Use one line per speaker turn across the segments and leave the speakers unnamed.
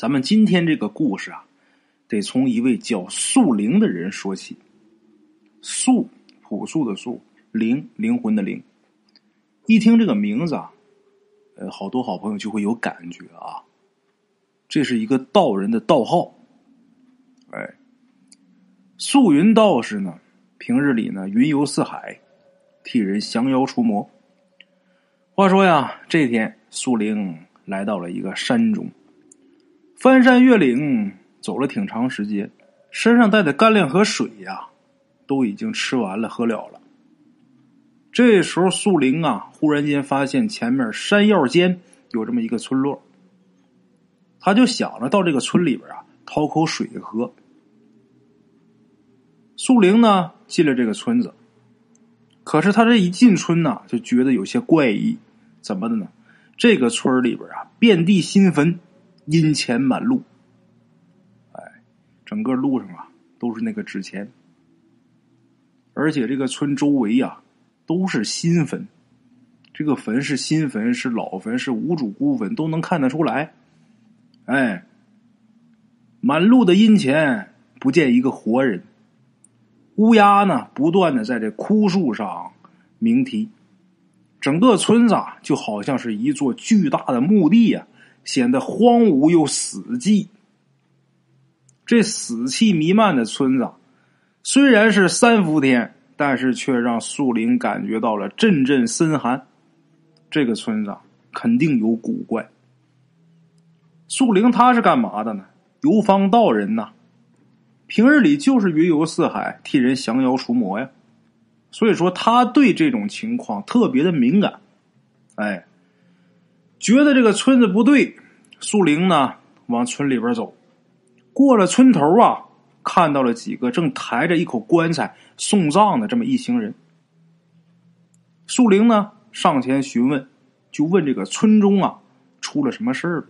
咱们今天这个故事啊，得从一位叫素灵的人说起。素，朴素的素，灵，灵魂的灵。一听这个名字啊，呃，好多好朋友就会有感觉啊，这是一个道人的道号。哎，素云道士呢，平日里呢云游四海，替人降妖除魔。话说呀，这天素灵来到了一个山中。翻山越岭走了挺长时间，身上带的干粮和水呀，都已经吃完了喝了了。这时候，素灵啊，忽然间发现前面山腰间有这么一个村落，他就想着到这个村里边啊讨口水喝。素灵呢进了这个村子，可是他这一进村呢，就觉得有些怪异，怎么的呢？这个村里边啊，遍地新坟。阴钱满路，哎，整个路上啊都是那个纸钱，而且这个村周围呀都是新坟，这个坟是新坟是老坟是无主孤坟都能看得出来，哎，满路的阴钱不见一个活人，乌鸦呢不断的在这枯树上鸣啼，整个村子啊就好像是一座巨大的墓地呀。显得荒芜又死寂。这死气弥漫的村子，虽然是三伏天，但是却让树林感觉到了阵阵森寒。这个村子肯定有古怪。树林他是干嘛的呢？游方道人呐，平日里就是云游四海，替人降妖除魔呀。所以说，他对这种情况特别的敏感。哎。觉得这个村子不对，素灵呢往村里边走，过了村头啊，看到了几个正抬着一口棺材送葬的这么一行人。素灵呢上前询问，就问这个村中啊出了什么事儿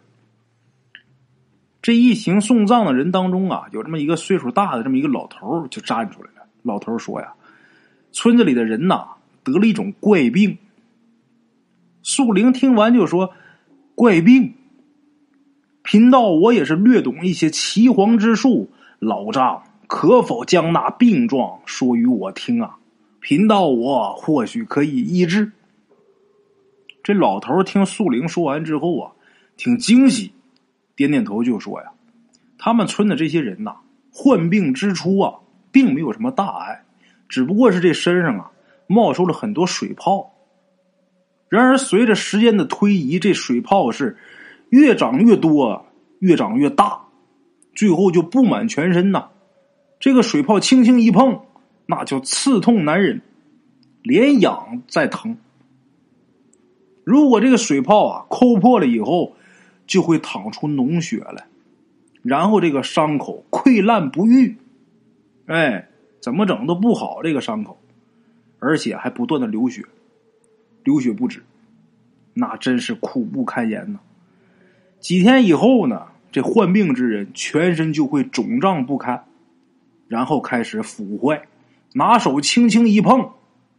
这一行送葬的人当中啊，有这么一个岁数大的这么一个老头就站出来了。老头说呀，村子里的人呐得了一种怪病。素灵听完就说。怪病，贫道我也是略懂一些岐黄之术，老丈可否将那病状说与我听啊？贫道我或许可以医治。这老头听素玲说完之后啊，挺惊喜，点点头就说呀：“他们村的这些人呐，患病之初啊，并没有什么大碍，只不过是这身上啊冒出了很多水泡。”然而，随着时间的推移，这水泡是越长越多，越长越大，最后就布满全身呐。这个水泡轻轻一碰，那就刺痛难忍，连痒再疼。如果这个水泡啊抠破了以后，就会淌出脓血来，然后这个伤口溃烂不愈，哎，怎么整都不好这个伤口，而且还不断的流血。流血不止，那真是苦不堪言呐！几天以后呢，这患病之人全身就会肿胀不堪，然后开始腐坏，拿手轻轻一碰，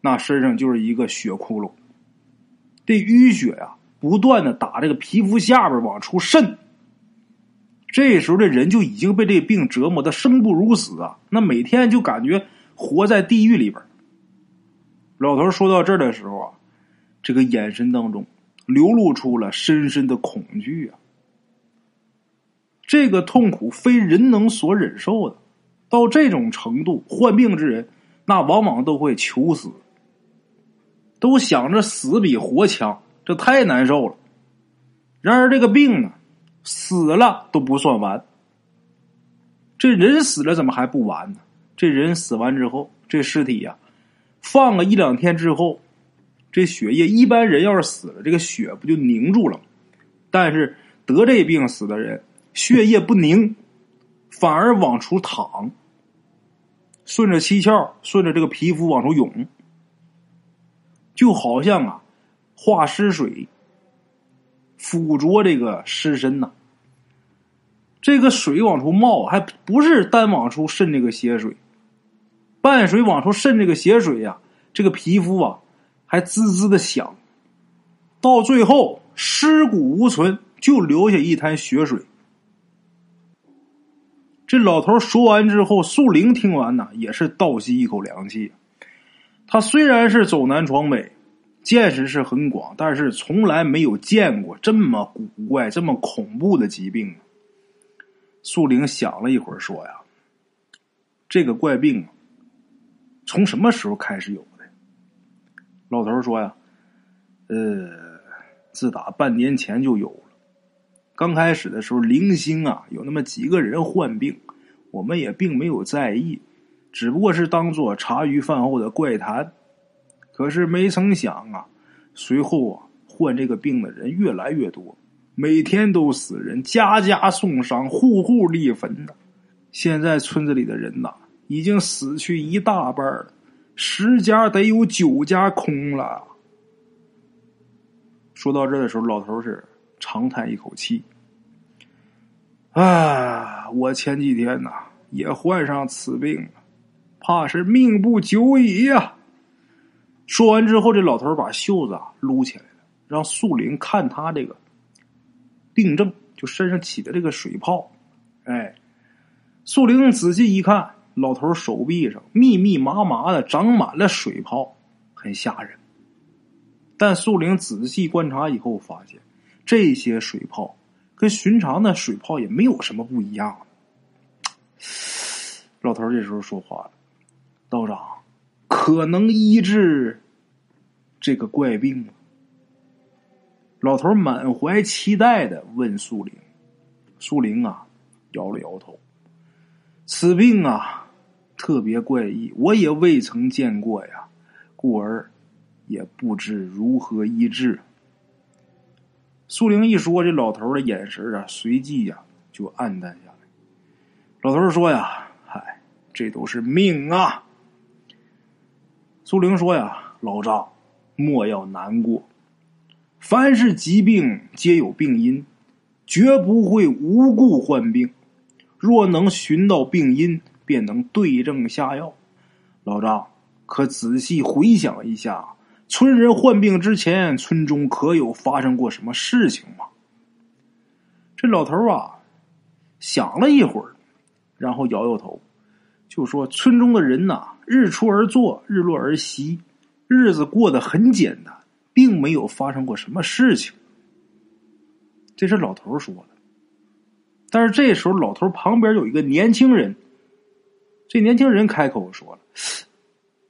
那身上就是一个血窟窿。这淤血呀，不断的打这个皮肤下边往出渗。这时候这人就已经被这病折磨的生不如死啊！那每天就感觉活在地狱里边。老头说到这儿的时候啊。这个眼神当中流露出了深深的恐惧啊！这个痛苦非人能所忍受的，到这种程度，患病之人那往往都会求死，都想着死比活强，这太难受了。然而这个病呢，死了都不算完，这人死了怎么还不完呢？这人死完之后，这尸体呀，放个一两天之后。这血液一般人要是死了，这个血不就凝住了？但是得这病死的人，血液不凝，反而往出淌，顺着七窍，顺着这个皮肤往出涌，就好像啊化尸水附着这个尸身呐。这个水往出冒，还不是单往出渗这个血水，伴水往出渗这个血水呀，这个皮肤啊。还滋滋的响，到最后尸骨无存，就留下一滩血水。这老头说完之后，素玲听完呢，也是倒吸一口凉气。他虽然是走南闯北，见识是很广，但是从来没有见过这么古怪、这么恐怖的疾病。素玲想了一会儿，说：“呀，这个怪病从什么时候开始有？”老头说：“呀，呃，自打半年前就有了。刚开始的时候，零星啊，有那么几个人患病，我们也并没有在意，只不过是当做茶余饭后的怪谈。可是没曾想啊，随后啊，患这个病的人越来越多。”每天都死人，家家送丧，户户立坟的。现在村子里的人呐，已经死去一大半了，十家得有九家空了。说到这的时候，老头是长叹一口气：“啊，我前几天呐也患上此病，怕是命不久矣呀。”说完之后，这老头把袖子啊撸起来了，让素玲看他这个。病症就身上起的这个水泡，哎，素玲仔细一看，老头手臂上密密麻麻的长满了水泡，很吓人。但素玲仔细观察以后，发现这些水泡跟寻常的水泡也没有什么不一样。老头这时候说话了：“道长，可能医治这个怪病吗？”老头满怀期待的问素玲：“苏玲啊，摇了摇头。此病啊，特别怪异，我也未曾见过呀，故而也不知如何医治。”苏玲一说，这老头的眼神啊，随即呀就暗淡下来。老头说：“呀，嗨，这都是命啊。”苏玲说：“呀，老丈，莫要难过。”凡是疾病皆有病因，绝不会无故患病。若能寻到病因，便能对症下药。老张，可仔细回想一下，村人患病之前，村中可有发生过什么事情吗？这老头啊，想了一会儿，然后摇摇头，就说：“村中的人呐，日出而作，日落而息，日子过得很简单。”并没有发生过什么事情，这是老头说的。但是这时候，老头旁边有一个年轻人，这年轻人开口说了：“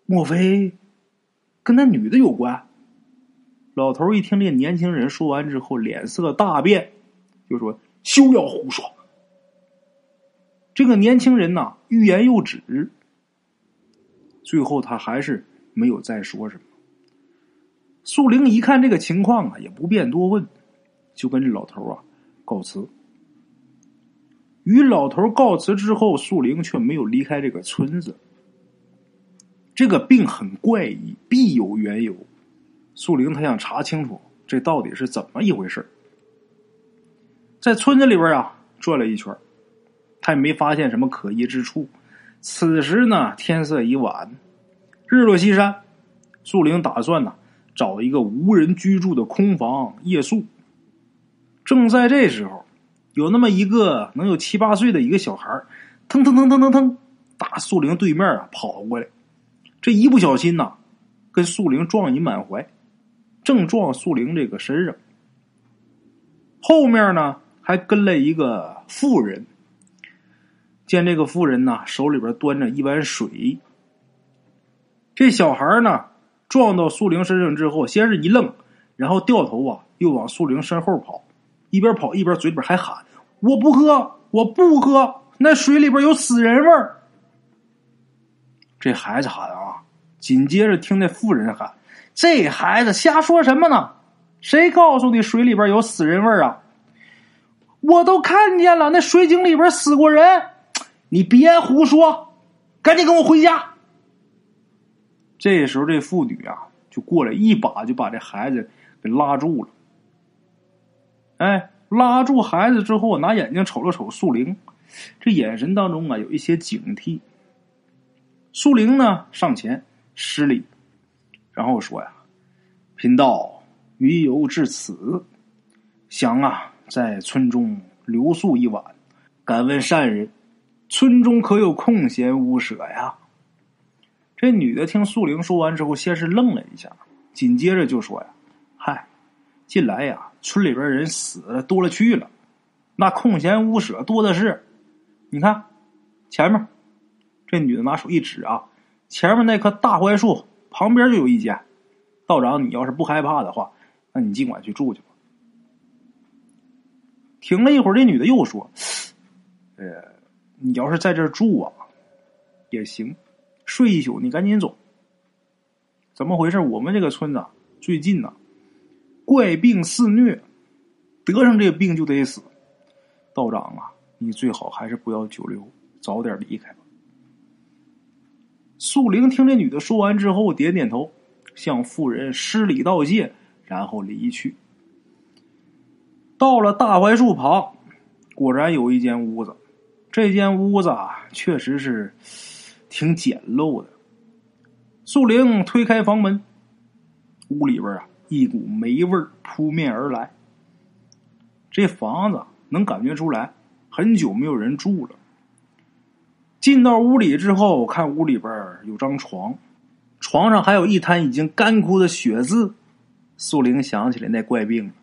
莫非跟那女的有关？”老头一听这年轻人说完之后，脸色大变，就说：“休要胡说！”这个年轻人呐，欲言又止，最后他还是没有再说什么。素玲一看这个情况啊，也不便多问，就跟这老头啊告辞。与老头告辞之后，素玲却没有离开这个村子。这个病很怪异，必有缘由。素玲她想查清楚这到底是怎么一回事在村子里边啊转了一圈，他也没发现什么可疑之处。此时呢，天色已晚，日落西山。素玲打算呢。找一个无人居住的空房夜宿。正在这时候，有那么一个能有七八岁的一个小孩腾腾腾腾腾腾，打树林对面啊跑过来。这一不小心呐，跟树林撞一满怀，正撞树林这个身上。后面呢还跟了一个妇人。见这个妇人呢手里边端着一碗水，这小孩呢。撞到苏玲身上之后，先是一愣，然后掉头啊，又往苏玲身后跑，一边跑一边嘴里边还喊：“我不喝，我不喝，那水里边有死人味儿。”这孩子喊啊，紧接着听那妇人喊：“这孩子瞎说什么呢？谁告诉你水里边有死人味儿啊？我都看见了，那水井里边死过人，你别胡说，赶紧跟我回家。”这时候，这妇女啊，就过来一把就把这孩子给拉住了。哎，拉住孩子之后，拿眼睛瞅了瞅素玲，这眼神当中啊，有一些警惕。素玲呢，上前施礼，然后说：“呀，贫道余游至此，想啊，在村中留宿一晚。敢问善人，村中可有空闲屋舍呀？”这女的听素玲说完之后，先是愣了一下，紧接着就说：“呀，近来呀，村里边人死了多了去了，那空闲屋舍多的是。你看，前面。”这女的拿手一指啊，前面那棵大槐树旁边就有一间。道长，你要是不害怕的话，那你尽管去住去吧。停了一会儿，这女的又说：“呃，你要是在这住啊，也行。”睡一宿，你赶紧走。怎么回事？我们这个村子最近呢，怪病肆虐，得上这病就得死。道长啊，你最好还是不要久留，早点离开吧。素玲听这女的说完之后，点点头，向妇人施礼道谢，然后离去。到了大槐树旁，果然有一间屋子。这间屋子啊，确实是。挺简陋的。素玲推开房门，屋里边啊，一股霉味扑面而来。这房子能感觉出来，很久没有人住了。进到屋里之后，看屋里边有张床，床上还有一滩已经干枯的血渍。素玲想起来那怪病了，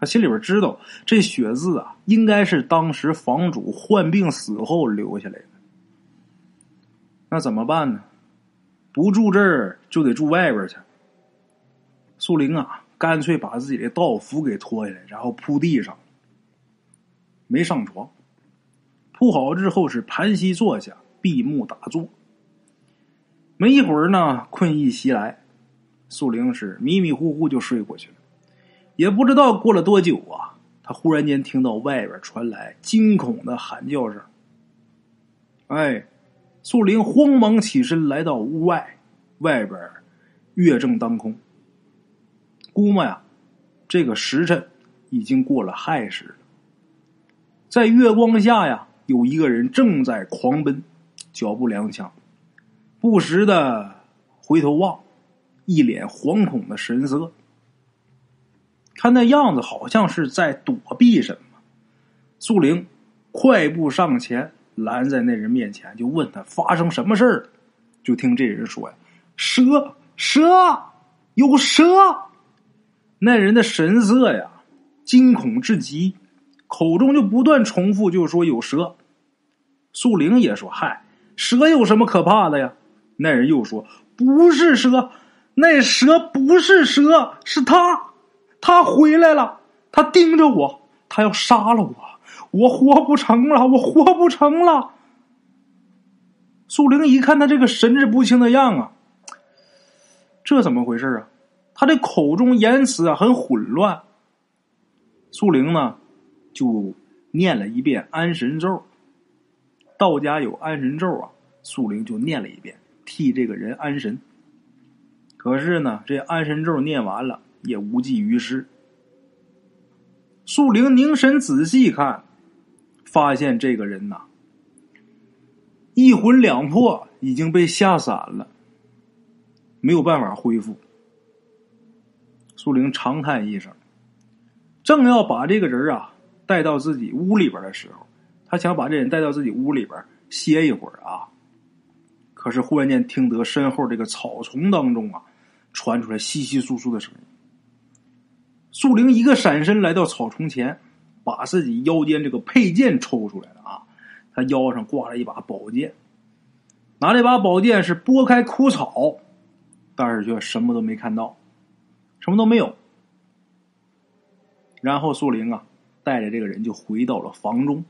他心里边知道这血渍啊，应该是当时房主患病死后留下来的。那怎么办呢？不住这儿就得住外边去。素玲啊，干脆把自己的道服给脱下来，然后铺地上，没上床。铺好之后是盘膝坐下，闭目打坐。没一会儿呢，困意袭来，素玲是迷迷糊糊就睡过去了。也不知道过了多久啊，他忽然间听到外边传来惊恐的喊叫声。哎！素玲慌忙起身来到屋外，外边月正当空。估摸呀，这个时辰已经过了亥时了。在月光下呀，有一个人正在狂奔，脚步踉跄，不时的回头望，一脸惶恐的神色。看那样子，好像是在躲避什么。素玲快步上前。拦在那人面前，就问他发生什么事儿。就听这人说呀：“蛇，蛇，有蛇！”那人的神色呀，惊恐至极，口中就不断重复，就说有蛇。素玲也说：“嗨，蛇有什么可怕的呀？”那人又说：“不是蛇，那蛇不是蛇，是他，他回来了，他盯着我，他要杀了我。”我活不成了，我活不成了。素玲一看他这个神志不清的样啊，这怎么回事啊？他的口中言辞啊很混乱。素玲呢，就念了一遍安神咒。道家有安神咒啊，素玲就念了一遍，替这个人安神。可是呢，这安神咒念完了也无济于事。素玲凝神仔细看。发现这个人呐，一魂两魄已经被吓散了，没有办法恢复。苏玲长叹一声，正要把这个人啊带到自己屋里边的时候，他想把这人带到自己屋里边歇一会儿啊。可是忽然间听得身后这个草丛当中啊传出来稀稀疏疏的声音。苏玲一个闪身来到草丛前。把自己腰间这个佩剑抽出来了啊！他腰上挂了一把宝剑，拿这把宝剑是拨开枯草，但是却什么都没看到，什么都没有。然后素玲啊，带着这个人就回到了房中。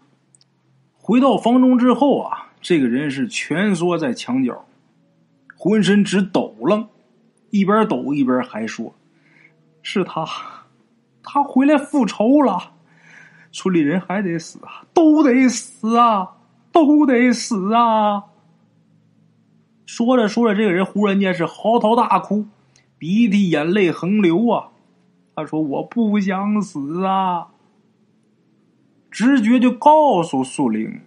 回到房中之后啊，这个人是蜷缩在墙角，浑身直抖楞，一边抖一边还说：“是他，他回来复仇了。”村里人还得死啊，都得死啊，都得死啊！说着说着，这个人忽然间是嚎啕大哭，鼻涕眼泪横流啊！他说：“我不想死啊！”直觉就告诉素玲，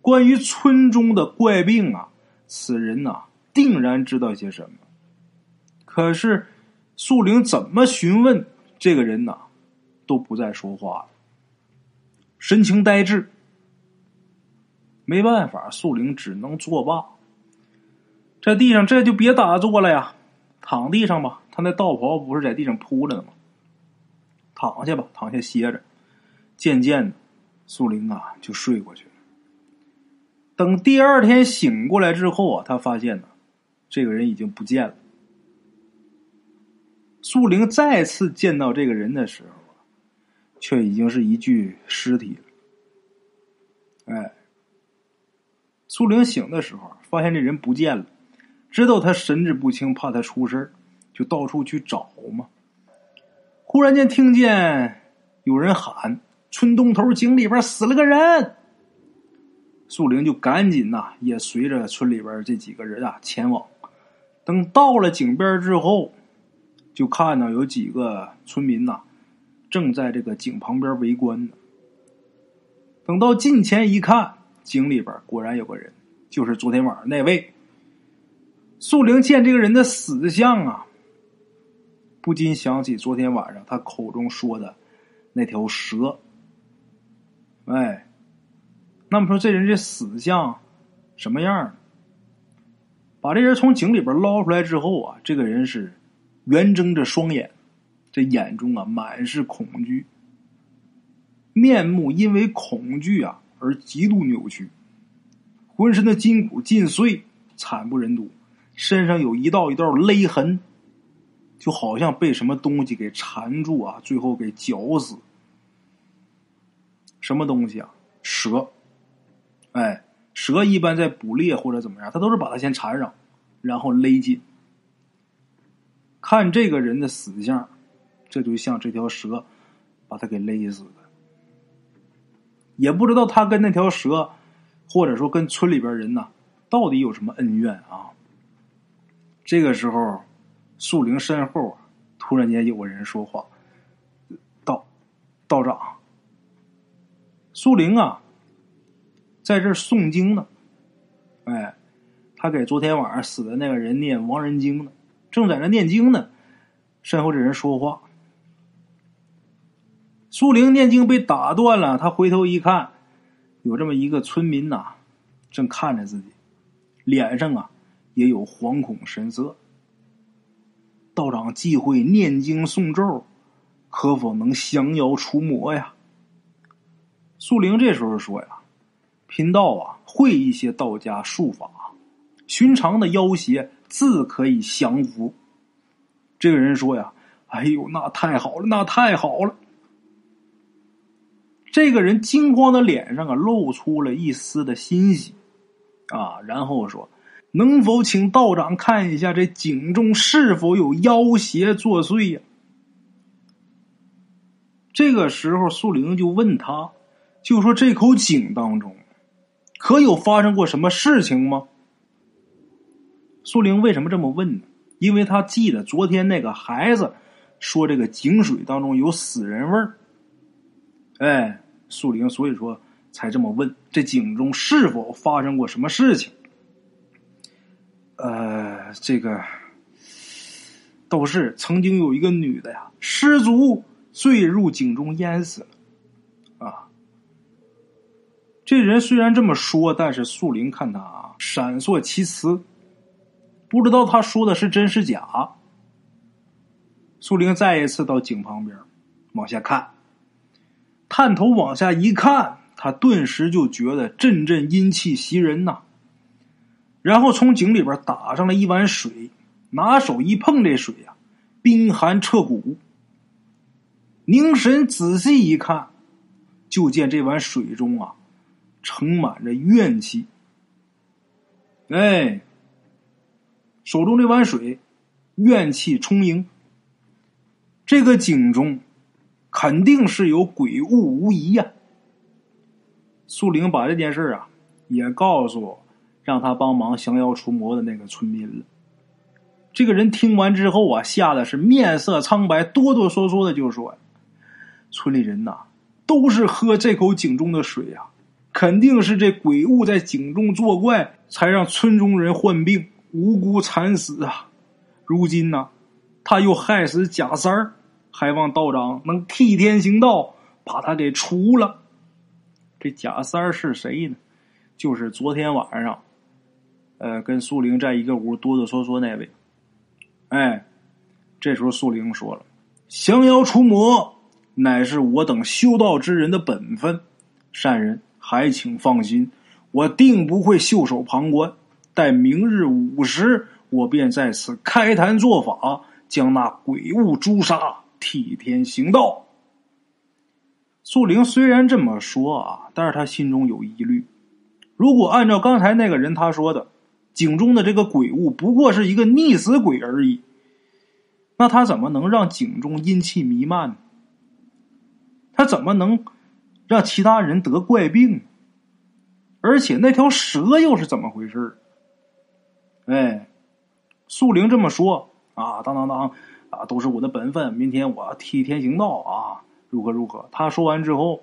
关于村中的怪病啊，此人呐定然知道些什么。可是素玲怎么询问，这个人呐都不再说话了。神情呆滞，没办法，树灵只能作罢。在地上这就别打坐了呀，躺地上吧。他那道袍不是在地上铺着呢吗？躺下吧，躺下歇着。渐渐的，树灵啊就睡过去了。等第二天醒过来之后啊，他发现呢，这个人已经不见了。树灵再次见到这个人的时候啊，却已经是一具尸体了。哎，树灵醒的时候发现这人不见了，知道他神志不清，怕他出事就到处去找嘛。忽然间听见有人喊：“村东头井里边死了个人！”树灵就赶紧呐，也随着村里边这几个人啊前往。等到了井边之后，就看到有几个村民呐，正在这个井旁边围观呢。等到近前一看，井里边果然有个人，就是昨天晚上那位。素玲见这个人的死相啊，不禁想起昨天晚上他口中说的那条蛇。哎。那么说，这人这死相什么样把这人从井里边捞出来之后啊，这个人是圆睁着双眼，这眼中啊满是恐惧，面目因为恐惧啊而极度扭曲，浑身的筋骨尽碎，惨不忍睹，身上有一道一道勒痕，就好像被什么东西给缠住啊，最后给绞死。什么东西啊？蛇。哎，蛇一般在捕猎或者怎么样，它都是把它先缠上，然后勒紧。看这个人的死相，这就像这条蛇把他给勒死的。也不知道他跟那条蛇，或者说跟村里边人呐，到底有什么恩怨啊？这个时候，树林身后啊，突然间有个人说话：“道道长，树林啊。”在这诵经呢，哎，他给昨天晚上死的那个人念亡人经呢，正在那念经呢。身后这人说话，苏玲念经被打断了，他回头一看，有这么一个村民呐，正看着自己，脸上啊也有惶恐神色。道长忌讳念经诵咒，可否能降妖除魔呀？素玲这时候说呀。贫道啊，会一些道家术法，寻常的妖邪自可以降服。这个人说呀：“哎呦，那太好了，那太好了！”这个人惊慌的脸上啊，露出了一丝的欣喜啊，然后说：“能否请道长看一下这井中是否有妖邪作祟呀？”这个时候，素玲就问他，就说：“这口井当中。”可有发生过什么事情吗？素玲为什么这么问呢？因为他记得昨天那个孩子说这个井水当中有死人味儿。哎，素玲所以说才这么问：这井中是否发生过什么事情？呃，这个都是曾经有一个女的呀，失足坠入井中淹死了。啊这人虽然这么说，但是素林看他啊，闪烁其词，不知道他说的是真是假。素林再一次到井旁边往下看，探头往下一看，他顿时就觉得阵阵阴气袭人呐。然后从井里边打上了一碗水，拿手一碰这水呀，冰寒彻骨。凝神仔细一看，就见这碗水中啊。盛满着怨气，哎，手中这碗水，怨气充盈。这个井中肯定是有鬼物无疑呀。苏玲把这件事啊也告诉让他帮忙降妖除魔的那个村民了。这个人听完之后啊，吓得是面色苍白，哆哆嗦嗦的就说：“村里人呐，都是喝这口井中的水呀。”肯定是这鬼物在井中作怪，才让村中人患病，无辜惨死啊！如今呢，他又害死贾三儿，还望道长能替天行道，把他给除了。这贾三儿是谁呢？就是昨天晚上，呃，跟素玲在一个屋哆哆嗦嗦那位。哎，这时候素玲说了：“降妖除魔，乃是我等修道之人的本分。善人还请放心，我定不会袖手旁观。待明日午时，我便在此开坛做法，将那鬼物诛杀，替天行道。”素玲虽然这么说啊，但是他心中有疑虑。如果按照刚才那个人他说的，井中的这个鬼物不过是一个溺死鬼而已，那他怎么能让井中阴气弥漫呢？他怎么能让其他人得怪病？而且那条蛇又是怎么回事？哎，素玲这么说啊，当当当啊，都是我的本分。明天我替天行道啊。如何如何？他说完之后，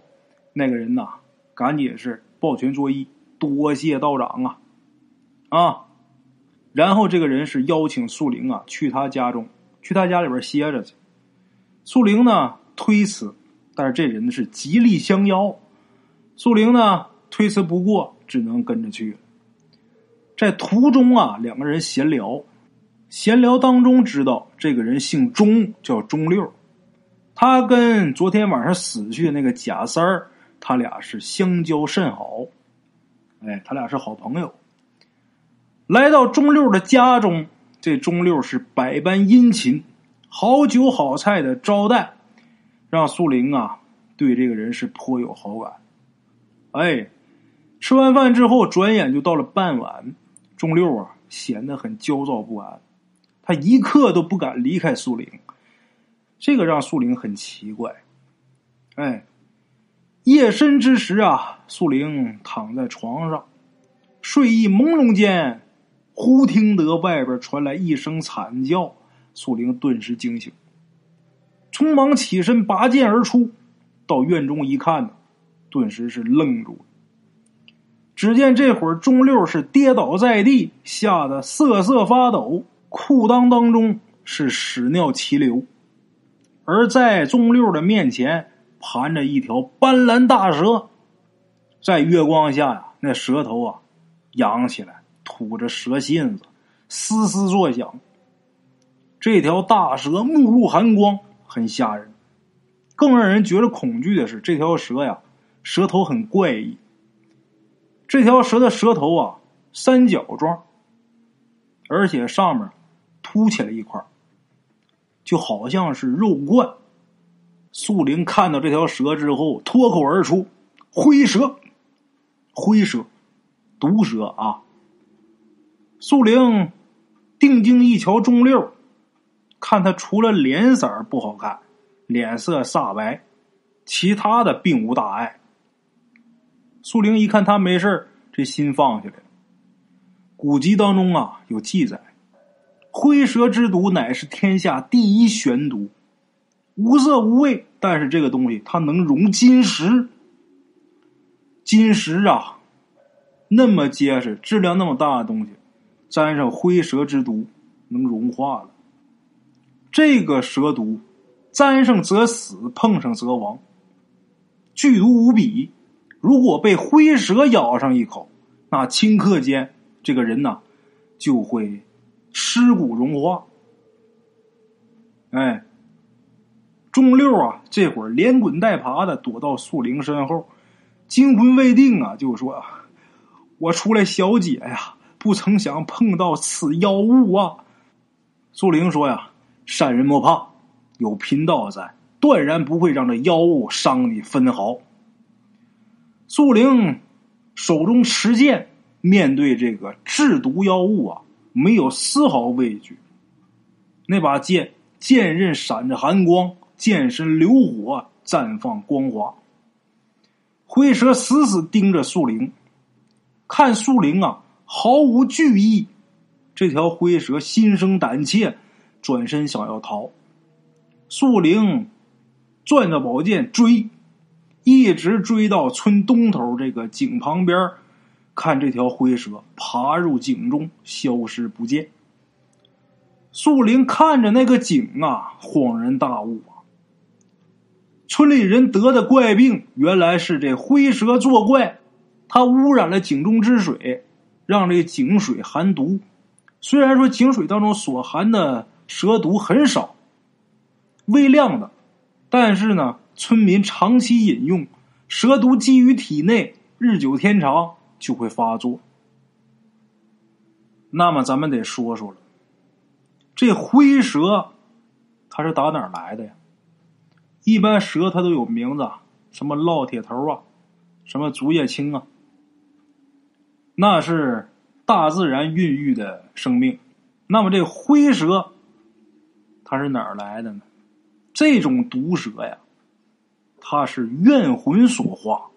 那个人呐，赶紧是抱拳作揖，多谢道长啊，啊！然后这个人是邀请素玲啊去他家中，去他家里边歇着去。素玲呢推辞，但是这人是极力相邀，素玲呢推辞不过，只能跟着去。在途中啊，两个人闲聊，闲聊当中知道这个人姓钟，叫钟六。他跟昨天晚上死去的那个贾三儿，他俩是相交甚好，哎，他俩是好朋友。来到钟六的家中，这钟六是百般殷勤，好酒好菜的招待，让苏玲啊对这个人是颇有好感。哎，吃完饭之后，转眼就到了傍晚，钟六啊显得很焦躁不安，他一刻都不敢离开苏玲。这个让素玲很奇怪，哎，夜深之时啊，素玲躺在床上，睡意朦胧间，忽听得外边传来一声惨叫，素玲顿时惊醒，匆忙起身拔剑而出，到院中一看，顿时是愣住了。只见这会儿钟六是跌倒在地，吓得瑟瑟发抖，裤裆当中是屎尿齐流。而在钟六的面前盘着一条斑斓大蛇，在月光下呀，那蛇头啊扬起来，吐着蛇信子，嘶嘶作响。这条大蛇目露寒光，很吓人。更让人觉得恐惧的是，这条蛇呀，蛇头很怪异。这条蛇的蛇头啊，三角状，而且上面凸起来一块。就好像是肉冠。素玲看到这条蛇之后，脱口而出：“灰蛇，灰蛇，毒蛇啊！”素玲定睛一瞧，钟六，看他除了脸色不好看，脸色煞白，其他的并无大碍。素玲一看他没事这心放下来。古籍当中啊有记载。灰蛇之毒乃是天下第一玄毒，无色无味，但是这个东西它能溶金石。金石啊，那么结实，质量那么大的东西，沾上灰蛇之毒能融化了。这个蛇毒，沾上则死，碰上则亡，剧毒无比。如果被灰蛇咬上一口，那顷刻间这个人呐就会。尸骨融化，哎，钟六啊，这会儿连滚带爬的躲到素玲身后，惊魂未定啊，就说：“我出来小姐呀，不曾想碰到此妖物啊。”素玲说：“呀，善人莫怕，有贫道在，断然不会让这妖物伤你分毫。”素玲手中持剑，面对这个制毒妖物啊。没有丝毫畏惧，那把剑剑刃闪着寒光，剑身流火，绽放光华。灰蛇死死盯着素灵，看素灵啊，毫无惧意。这条灰蛇心生胆怯，转身想要逃。素灵攥着宝剑追，一直追到村东头这个井旁边看这条灰蛇爬入井中，消失不见。素玲看着那个井啊，恍然大悟啊！村里人得的怪病，原来是这灰蛇作怪，它污染了井中之水，让这井水含毒。虽然说井水当中所含的蛇毒很少，微量的，但是呢，村民长期饮用，蛇毒积于体内，日久天长就会发作。那么咱们得说说了，这灰蛇它是打哪儿来的呀？一般蛇它都有名字，什么烙铁头啊，什么竹叶青啊，那是。大自然孕育的生命，那么这灰蛇，它是哪儿来的呢？这种毒蛇呀，它是怨魂所化。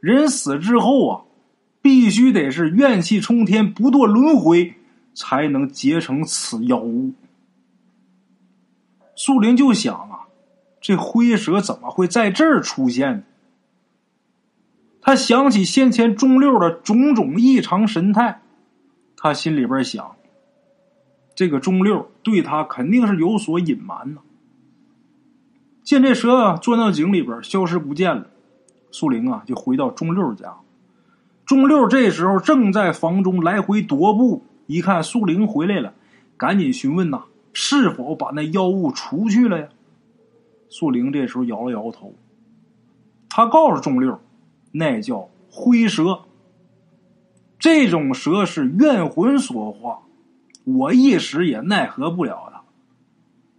人死之后啊，必须得是怨气冲天，不堕轮回，才能结成此妖物。树林就想啊，这灰蛇怎么会在这儿出现呢？他想起先前钟六的种种异常神态，他心里边想：这个钟六对他肯定是有所隐瞒呢。见这蛇钻到井里边消失不见了，苏玲啊就回到钟六家。钟六这时候正在房中来回踱步，一看苏玲回来了，赶紧询问呐：是否把那妖物除去了呀？苏玲这时候摇了摇头，他告诉钟六。那叫灰蛇，这种蛇是怨魂所化，我一时也奈何不了他。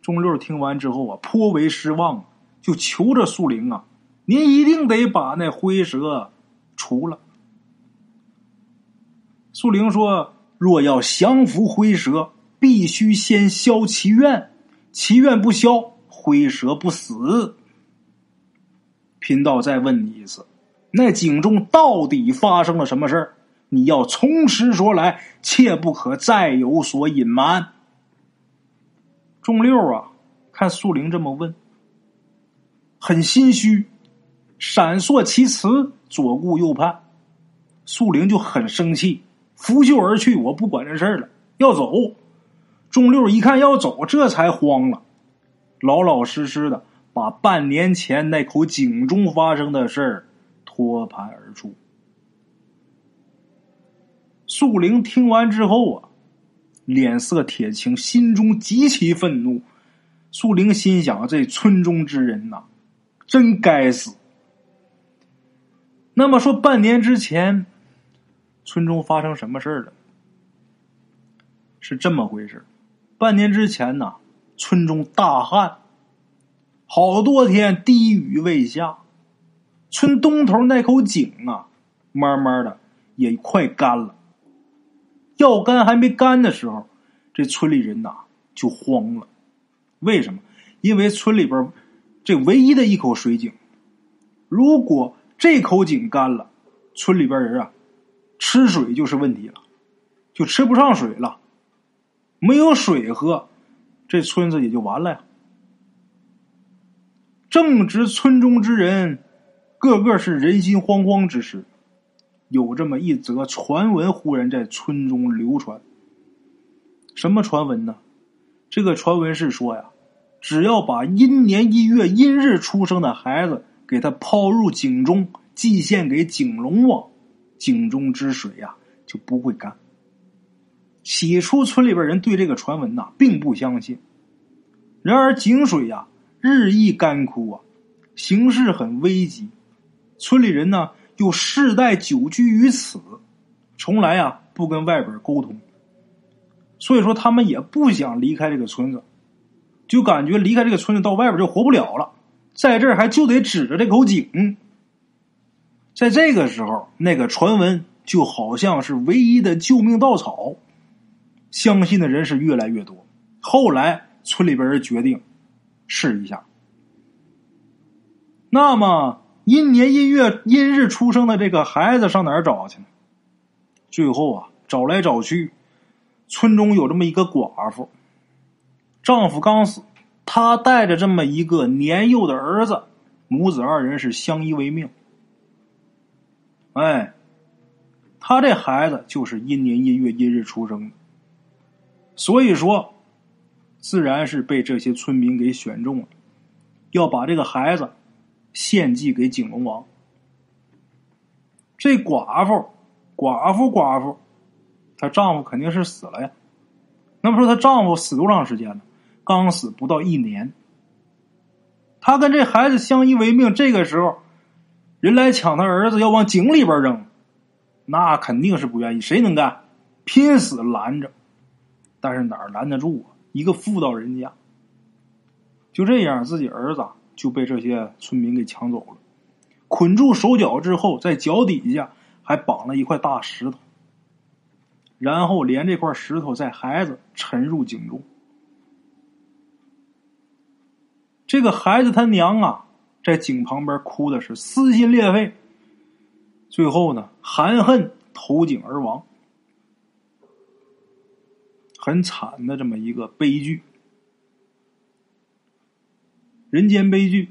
钟六听完之后啊，颇为失望，就求着素灵啊：“您一定得把那灰蛇除了。”素灵说：“若要降服灰蛇，必须先消其怨，其怨不消，灰蛇不死。”贫道再问你一次。那井中到底发生了什么事儿？你要从实说来，切不可再有所隐瞒。仲六啊，看素玲这么问，很心虚，闪烁其词，左顾右盼。素玲就很生气，拂袖而去。我不管这事儿了，要走。仲六一看要走，这才慌了，老老实实的把半年前那口井中发生的事儿。托盘而出。素玲听完之后啊，脸色铁青，心中极其愤怒。素玲心想：这村中之人呐，真该死。那么说，半年之前，村中发生什么事儿了？是这么回事半年之前呢，村中大旱，好多天滴雨未下。村东头那口井啊，慢慢的也快干了。要干还没干的时候，这村里人呐就慌了。为什么？因为村里边这唯一的一口水井，如果这口井干了，村里边人啊吃水就是问题了，就吃不上水了，没有水喝，这村子也就完了呀。正值村中之人。个个是人心惶惶之时，有这么一则传闻忽然在村中流传。什么传闻呢？这个传闻是说呀，只要把阴年一月阴日出生的孩子给他抛入井中，祭献给井龙王，井中之水呀就不会干。起初村里边人对这个传闻呐并不相信，然而井水呀日益干枯啊，形势很危急。村里人呢，又世代久居于此，从来啊不跟外边沟通，所以说他们也不想离开这个村子，就感觉离开这个村子到外边就活不了了，在这儿还就得指着这口井。在这个时候，那个传闻就好像是唯一的救命稻草，相信的人是越来越多。后来村里边人决定试一下，那么。阴年阴月阴日出生的这个孩子上哪儿找去呢？最后啊，找来找去，村中有这么一个寡妇，丈夫刚死，她带着这么一个年幼的儿子，母子二人是相依为命。哎，他这孩子就是阴年阴月阴日出生的，所以说，自然是被这些村民给选中了，要把这个孩子。献祭给景龙王。这寡妇，寡妇，寡妇，她丈夫肯定是死了呀。那么说她丈夫死多长时间了？刚死不到一年。她跟这孩子相依为命，这个时候人来抢她儿子，要往井里边扔，那肯定是不愿意。谁能干？拼死拦着，但是哪儿拦得住啊？一个妇道人家，就这样，自己儿子就被这些村民给抢走了。捆住手脚之后，在脚底下还绑了一块大石头，然后连这块石头在孩子沉入井中。这个孩子他娘啊，在井旁边哭的是撕心裂肺，最后呢，含恨投井而亡。很惨的这么一个悲剧，人间悲剧。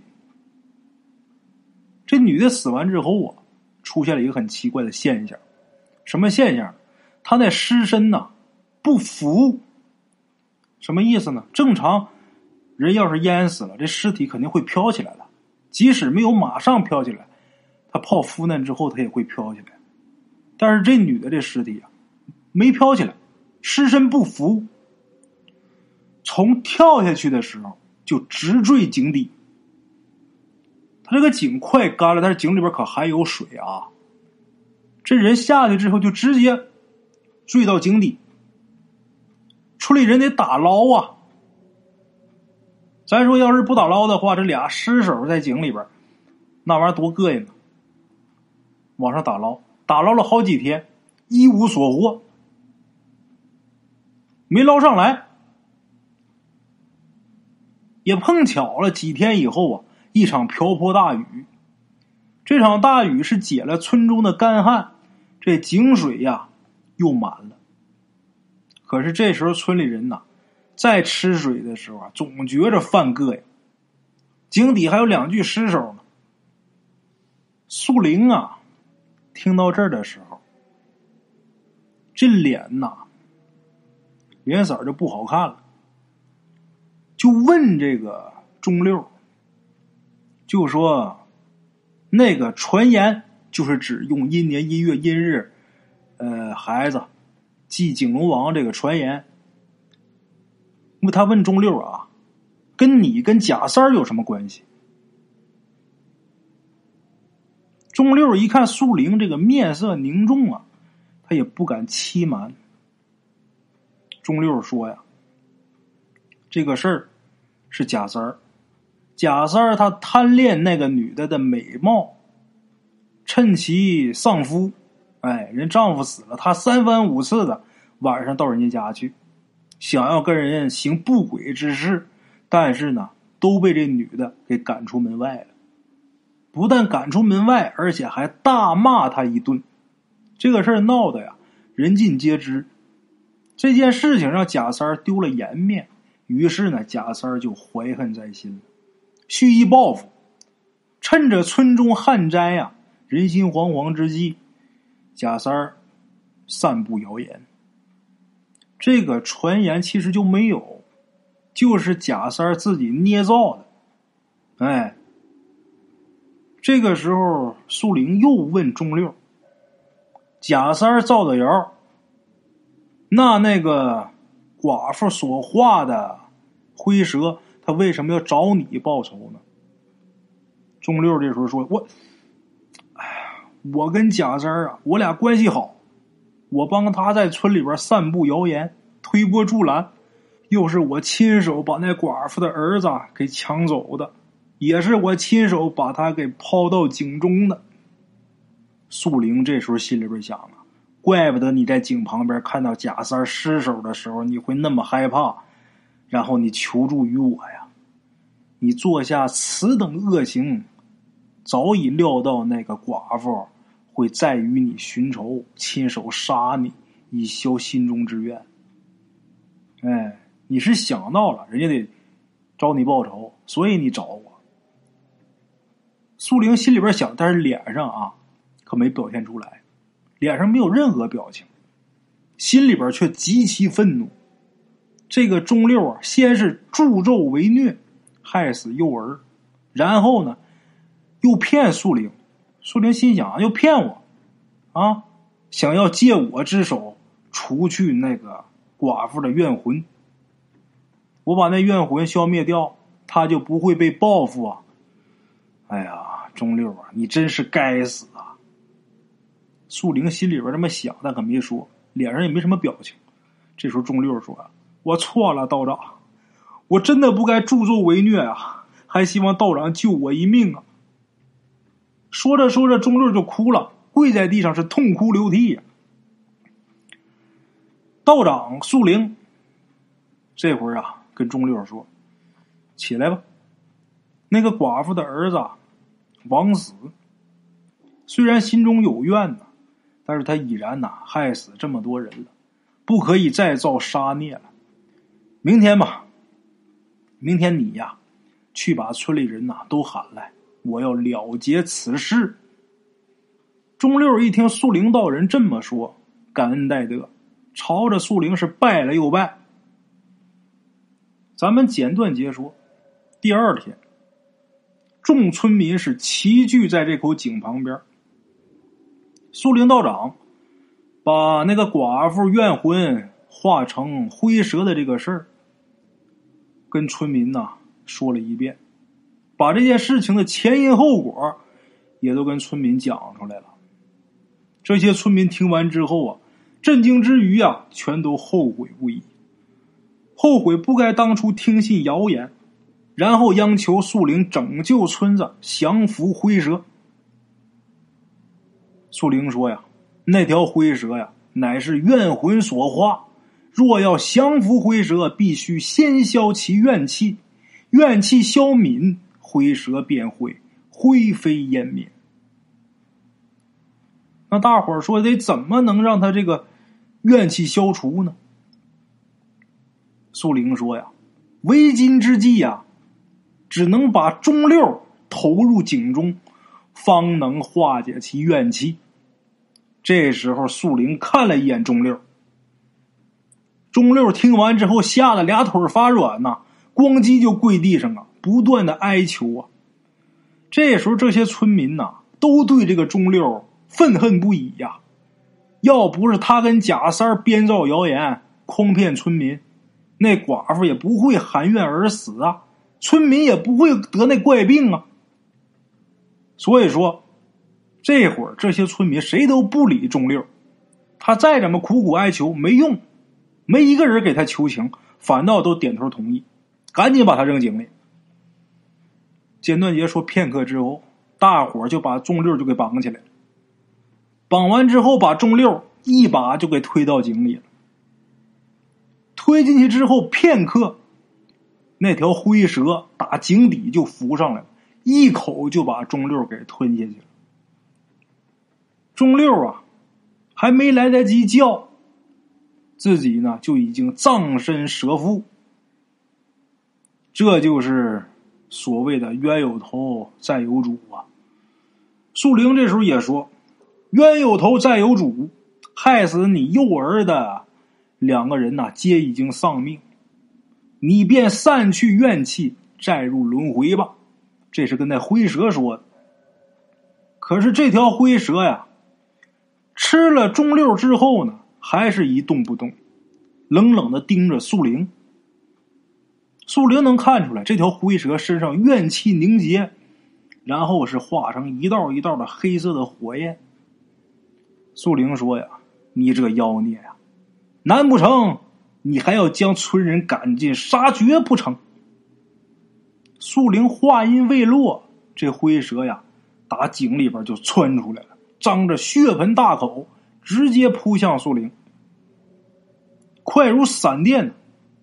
这女的死完之后啊，出现了一个很奇怪的现象，什么现象？她那尸身呐不浮，什么意思呢？正常人要是淹死了，这尸体肯定会飘起来的，即使没有马上飘起来，他泡腐烂之后，他也会飘起来。但是这女的这尸体啊，没飘起来。尸身不浮，从跳下去的时候就直坠井底。他这个井快干了，但是井里边可还有水啊。这人下去之后就直接坠到井底。村里人得打捞啊。咱说要是不打捞的话，这俩尸首在井里边，那玩意儿多膈应啊！往上打捞，打捞了好几天，一无所获。没捞上来，也碰巧了。几天以后啊，一场瓢泼大雨。这场大雨是解了村中的干旱，这井水呀又满了。可是这时候村里人呐，在吃水的时候啊，总觉着犯膈应。井底还有两具尸首呢。素玲啊，听到这儿的时候，这脸呐。脸色就不好看了，就问这个钟六，就说那个传言就是指用阴年阴月阴日，呃，孩子祭景龙王这个传言。那么他问钟六啊，跟你跟贾三有什么关系？钟六一看素玲这个面色凝重啊，他也不敢欺瞒。钟六说呀：“这个事儿是贾三儿，贾三儿他贪恋那个女的的美貌，趁其丧夫，哎，人丈夫死了，他三番五次的晚上到人家家去，想要跟人行不轨之事，但是呢，都被这女的给赶出门外了。不但赶出门外，而且还大骂他一顿。这个事儿闹的呀，人尽皆知。”这件事情让贾三儿丢了颜面，于是呢，贾三儿就怀恨在心，蓄意报复。趁着村中旱灾呀，人心惶惶之际，贾三儿散布谣言。这个传言其实就没有，就是贾三儿自己捏造的。哎，这个时候，苏玲又问钟六：“贾三儿造的谣。”那那个寡妇所画的灰蛇，他为什么要找你报仇呢？钟六这时候说：“我，哎呀，我跟贾三啊，我俩关系好，我帮他在村里边散布谣言，推波助澜，又是我亲手把那寡妇的儿子给抢走的，也是我亲手把他给抛到井中的。”素玲这时候心里边想啊。怪不得你在井旁边看到贾三尸首的时候，你会那么害怕，然后你求助于我呀！你做下此等恶行，早已料到那个寡妇会再与你寻仇，亲手杀你，以消心中之怨。哎，你是想到了，人家得找你报仇，所以你找我。苏玲心里边想，但是脸上啊，可没表现出来。脸上没有任何表情，心里边却极其愤怒。这个钟六啊，先是助纣为虐，害死幼儿，然后呢，又骗素玲。素玲心想：又骗我，啊，想要借我之手除去那个寡妇的怨魂。我把那怨魂消灭掉，他就不会被报复啊！哎呀，钟六啊，你真是该死啊！素玲心里边这么想，但可没说，脸上也没什么表情。这时候，钟六说：“我错了，道长，我真的不该助纣为虐啊！还希望道长救我一命啊！”说着说着，钟六就哭了，跪在地上是痛哭流涕呀。道长素玲这会儿啊。跟钟六说：“起来吧，那个寡妇的儿子王死，虽然心中有怨呐，但是他已然呐害死这么多人了，不可以再造杀孽了。明天吧，明天你呀，去把村里人呐都喊来，我要了结此事。”钟六一听素灵道人这么说，感恩戴德，朝着素灵是拜了又拜。咱们简短截说，第二天，众村民是齐聚在这口井旁边。苏灵道长把那个寡妇怨魂化成灰蛇的这个事儿，跟村民呐说了一遍，把这件事情的前因后果也都跟村民讲出来了。这些村民听完之后啊，震惊之余啊，全都后悔不已。后悔不该当初听信谣言，然后央求素灵拯救村子，降服灰蛇。素灵说：“呀，那条灰蛇呀，乃是怨魂所化。若要降服灰蛇，必须先消其怨气，怨气消泯，灰蛇便会灰飞烟灭。那大伙儿说，得怎么能让他这个怨气消除呢？”苏玲说：“呀，为今之计呀，只能把钟六投入井中，方能化解其怨气。”这时候，素玲看了一眼钟六，钟六听完之后，吓得俩腿发软呐，咣叽就跪地上啊，不断的哀求啊。这时候，这些村民呐，都对这个钟六愤恨不已呀。要不是他跟贾三编造谣言，诓骗村民。那寡妇也不会含怨而死啊，村民也不会得那怪病啊。所以说，这会儿这些村民谁都不理钟六，他再怎么苦苦哀求没用，没一个人给他求情，反倒都点头同意，赶紧把他扔井里。简断杰说，片刻之后，大伙就把钟六就给绑起来了，绑完之后，把钟六一把就给推到井里了。推进去之后，片刻，那条灰蛇打井底就浮上来了，一口就把钟六给吞下去了。钟六啊，还没来得及叫，自己呢就已经葬身蛇腹。这就是所谓的冤有头债有主啊。树灵这时候也说：“冤有头债有主，害死你幼儿的。”两个人呐，皆已经丧命，你便散去怨气，再入轮回吧。这是跟那灰蛇说的。可是这条灰蛇呀，吃了中六之后呢，还是一动不动，冷冷的盯着素玲。素玲能看出来，这条灰蛇身上怨气凝结，然后是化成一道一道的黑色的火焰。素玲说：“呀，你这妖孽呀！”难不成你还要将村人赶尽杀绝不成？素玲话音未落，这灰蛇呀，打井里边就窜出来了，张着血盆大口，直接扑向苏灵，快如闪电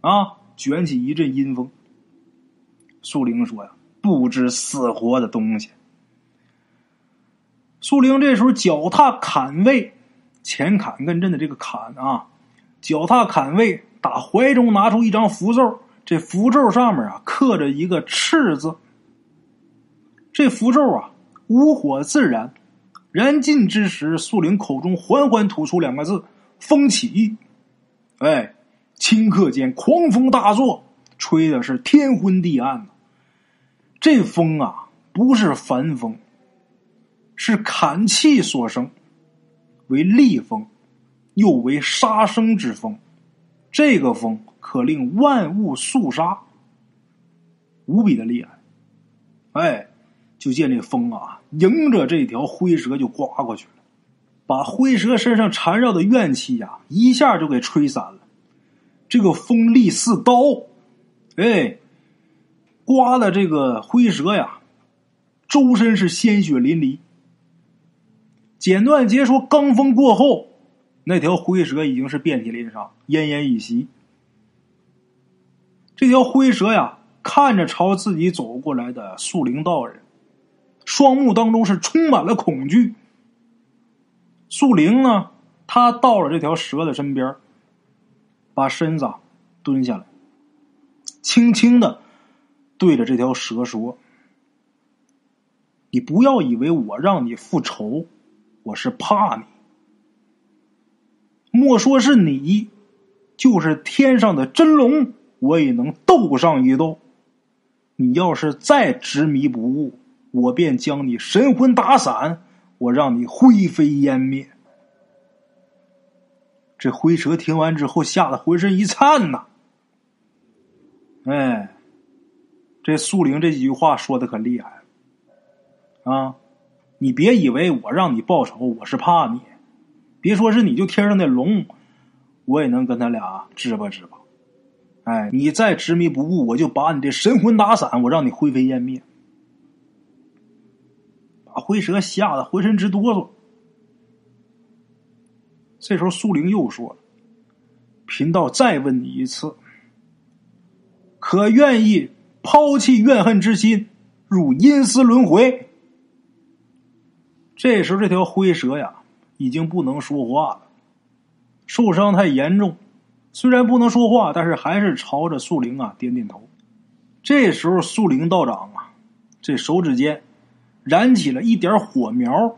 啊！卷起一阵阴风。苏灵说：“呀，不知死活的东西！”苏灵这时候脚踏坎位，前坎艮震的这个坎啊。脚踏坎位，打怀中拿出一张符咒，这符咒上面啊刻着一个“赤”字。这符咒啊无火自燃，燃尽之时，素灵口中缓缓吐出两个字：“风起。”哎，顷刻间狂风大作，吹的是天昏地暗这风啊不是凡风，是砍气所生。为厉风，又为杀生之风。这个风可令万物肃杀，无比的厉害。哎，就见这风啊，迎着这条灰蛇就刮过去了，把灰蛇身上缠绕的怨气呀，一下就给吹散了。这个风力似刀，哎，刮的这个灰蛇呀，周身是鲜血淋漓。简短截说，罡风过后。那条灰蛇已经是遍体鳞伤，奄奄一息。这条灰蛇呀，看着朝自己走过来的树灵道人，双目当中是充满了恐惧。素玲呢，他到了这条蛇的身边，把身子蹲下来，轻轻的对着这条蛇说：“你不要以为我让你复仇，我是怕你。”莫说是你，就是天上的真龙，我也能斗上一斗。你要是再执迷不悟，我便将你神魂打散，我让你灰飞烟灭。这灰蛇听完之后，吓得浑身一颤呐！哎，这素灵这几句话说的可厉害啊！你别以为我让你报仇，我是怕你。别说是你，就天上的龙，我也能跟他俩支吧支吧。哎，你再执迷不悟，我就把你的神魂打散，我让你灰飞烟灭。把灰蛇吓得浑身直哆嗦。这时候，苏灵又说了：“贫道再问你一次，可愿意抛弃怨恨之心，入阴司轮回？”这时候，这条灰蛇呀。已经不能说话了，受伤太严重，虽然不能说话，但是还是朝着素灵啊点点头。这时候，素灵道长啊，这手指间燃起了一点火苗，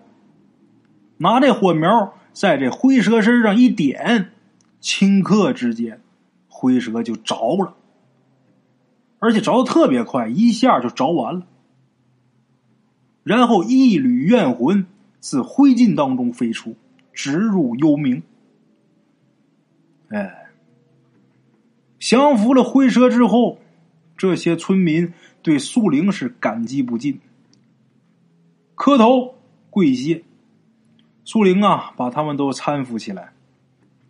拿这火苗在这灰蛇身上一点，顷刻之间，灰蛇就着了，而且着的特别快，一下就着完了。然后一缕怨魂。自灰烬当中飞出，直入幽冥。哎，降服了灰蛇之后，这些村民对素灵是感激不尽，磕头跪谢。素灵啊，把他们都搀扶起来，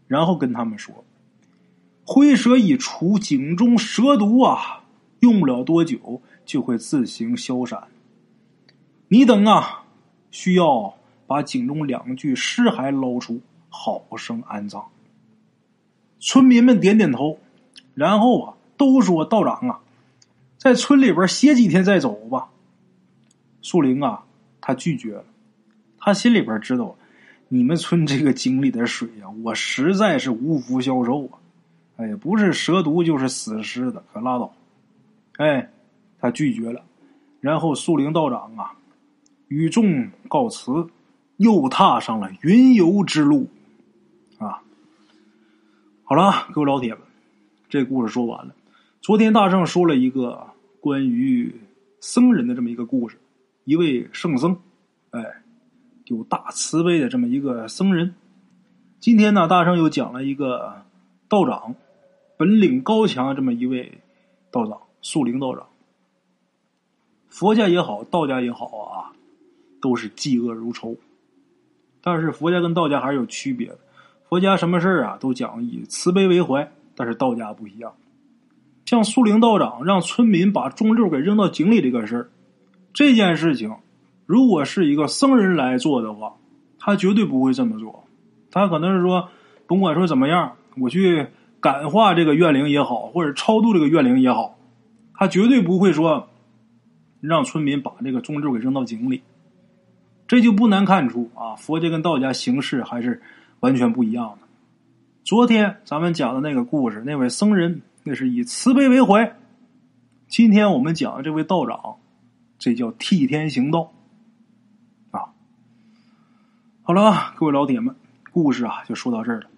然后跟他们说：“灰蛇一除，井中蛇毒啊，用不了多久就会自行消散。你等啊，需要。”把井中两具尸骸捞出，好生安葬。村民们点点头，然后啊，都说道长啊，在村里边歇几天再走吧。树灵啊，他拒绝了，他心里边知道，你们村这个井里的水呀，我实在是无福消受啊。哎，不是蛇毒就是死尸的，可拉倒。哎，他拒绝了，然后树灵道长啊，与众告辞。又踏上了云游之路，啊！好了，各位老铁们，这故事说完了。昨天大圣说了一个关于僧人的这么一个故事，一位圣僧，哎，有大慈悲的这么一个僧人。今天呢，大圣又讲了一个道长，本领高强这么一位道长，树灵道长。佛家也好，道家也好啊，都是嫉恶如仇。但是佛家跟道家还是有区别的，佛家什么事啊都讲以慈悲为怀，但是道家不一样。像素灵道长让村民把钟六给扔到井里这个事儿，这件事情如果是一个僧人来做的话，他绝对不会这么做。他可能是说，甭管说怎么样，我去感化这个怨灵也好，或者超度这个怨灵也好，他绝对不会说让村民把这个钟六给扔到井里。这就不难看出啊，佛家跟道家形式还是完全不一样的。昨天咱们讲的那个故事，那位僧人那是以慈悲为怀；今天我们讲的这位道长，这叫替天行道啊。好了，各位老铁们，故事啊就说到这儿了。